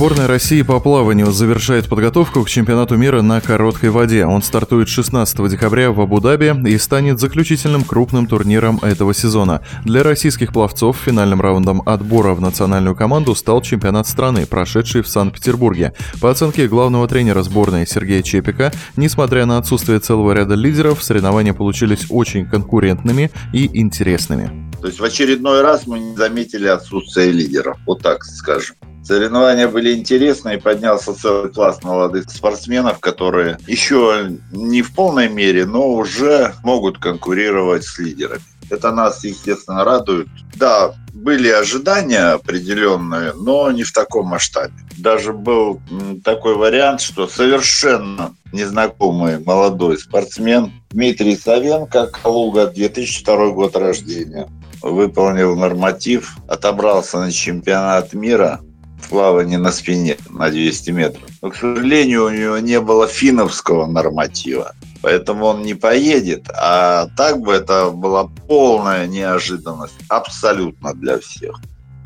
Сборная России по плаванию завершает подготовку к чемпионату мира на короткой воде. Он стартует 16 декабря в Абу-Даби и станет заключительным крупным турниром этого сезона. Для российских пловцов финальным раундом отбора в национальную команду стал чемпионат страны, прошедший в Санкт-Петербурге. По оценке главного тренера сборной Сергея Чепика, несмотря на отсутствие целого ряда лидеров, соревнования получились очень конкурентными и интересными. То есть в очередной раз мы не заметили отсутствие лидеров, вот так скажем. Соревнования были интересные, поднялся целый класс молодых спортсменов, которые еще не в полной мере, но уже могут конкурировать с лидерами. Это нас, естественно, радует. Да, были ожидания определенные, но не в таком масштабе. Даже был такой вариант, что совершенно незнакомый молодой спортсмен Дмитрий Савенко, Калуга, 2002 год рождения, выполнил норматив, отобрался на чемпионат мира в плавании на спине на 200 метров. Но, к сожалению, у него не было финновского норматива, поэтому он не поедет. А так бы это была полная неожиданность абсолютно для всех.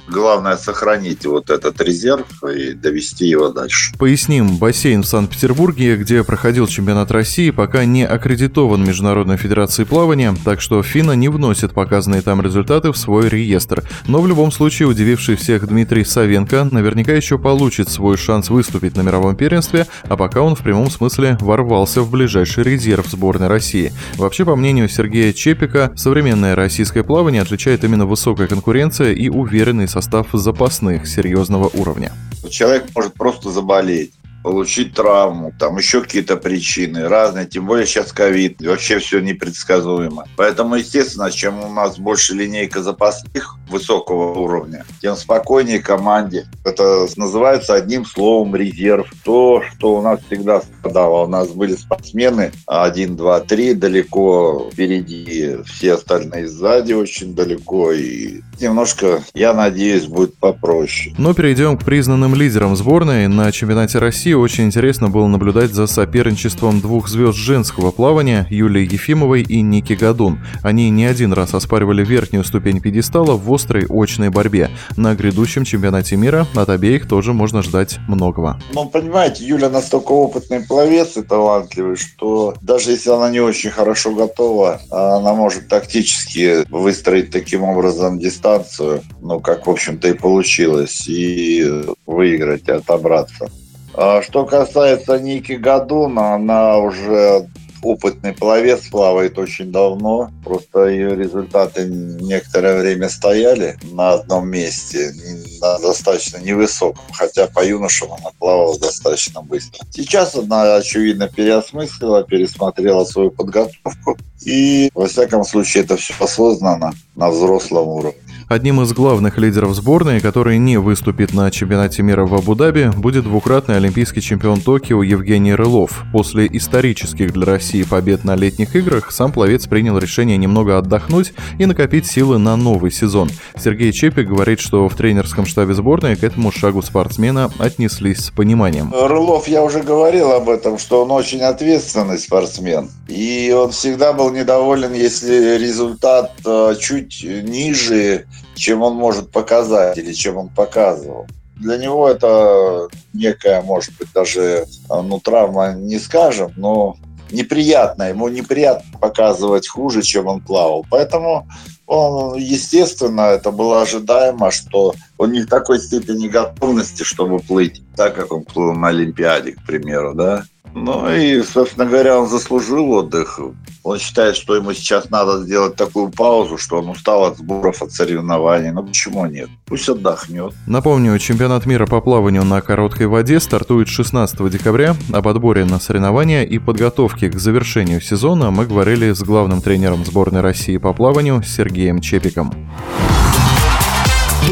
Главное сохранить вот этот резерв и довести его дальше. Поясним, бассейн в Санкт-Петербурге, где проходил чемпионат России, пока не аккредитован Международной Федерацией плавания, так что ФИНА не вносит показанные там результаты в свой реестр. Но в любом случае удививший всех Дмитрий Савенко наверняка еще получит свой шанс выступить на мировом первенстве, а пока он в прямом смысле ворвался в ближайший резерв сборной России. Вообще, по мнению Сергея Чепика, современное российское плавание отличает именно высокая конкуренция и уверенный состав запасных серьезного уровня. Человек может просто заболеть получить травму, там еще какие-то причины разные, тем более сейчас ковид, вообще все непредсказуемо. Поэтому, естественно, чем у нас больше линейка запасных высокого уровня, тем спокойнее команде. Это называется одним словом резерв. То, что у нас всегда страдало. У нас были спортсмены 1, 2, 3 далеко впереди, все остальные сзади очень далеко. И немножко, я надеюсь, будет попроще. Но перейдем к признанным лидерам сборной. На чемпионате России очень интересно было наблюдать за соперничеством двух звезд женского плавания Юлии Ефимовой и Ники Гадун. Они не один раз оспаривали верхнюю ступень пьедестала в острой очной борьбе. На грядущем чемпионате мира от обеих тоже можно ждать многого. Ну, понимаете, Юля настолько опытный пловец и талантливый, что даже если она не очень хорошо готова, она может тактически выстроить таким образом дистанцию, ну, как, в общем-то, и получилось, и выиграть, и отобраться. А что касается Ники Гадуна, она уже опытный пловец, плавает очень давно. Просто ее результаты некоторое время стояли на одном месте, на достаточно невысоком, хотя по юношам она плавала достаточно быстро. Сейчас она, очевидно, переосмыслила, пересмотрела свою подготовку. И, во всяком случае, это все осознанно на взрослом уровне. Одним из главных лидеров сборной, который не выступит на чемпионате мира в Абу-Даби, будет двукратный олимпийский чемпион Токио Евгений Рылов. После исторических для России побед на летних играх сам пловец принял решение немного отдохнуть и накопить силы на новый сезон. Сергей Чепик говорит, что в тренерском штабе сборной к этому шагу спортсмена отнеслись с пониманием. Рылов, я уже говорил об этом, что он очень ответственный спортсмен. И он всегда был недоволен, если результат э, чуть ниже чем он может показать или чем он показывал. Для него это некая, может быть, даже ну, травма не скажем, но неприятно. Ему неприятно показывать хуже, чем он плавал. Поэтому он, естественно, это было ожидаемо, что он не в такой степени готовности, чтобы плыть так, как он плыл на Олимпиаде, к примеру, да. Ну и, собственно говоря, он заслужил отдых. Он считает, что ему сейчас надо сделать такую паузу, что он устал от сборов, от соревнований. Ну почему нет? Пусть отдохнет. Напомню, чемпионат мира по плаванию на короткой воде стартует 16 декабря. Об отборе на соревнования и подготовке к завершению сезона мы говорили с главным тренером сборной России по плаванию Сергеем Чепиком.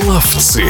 Пловцы.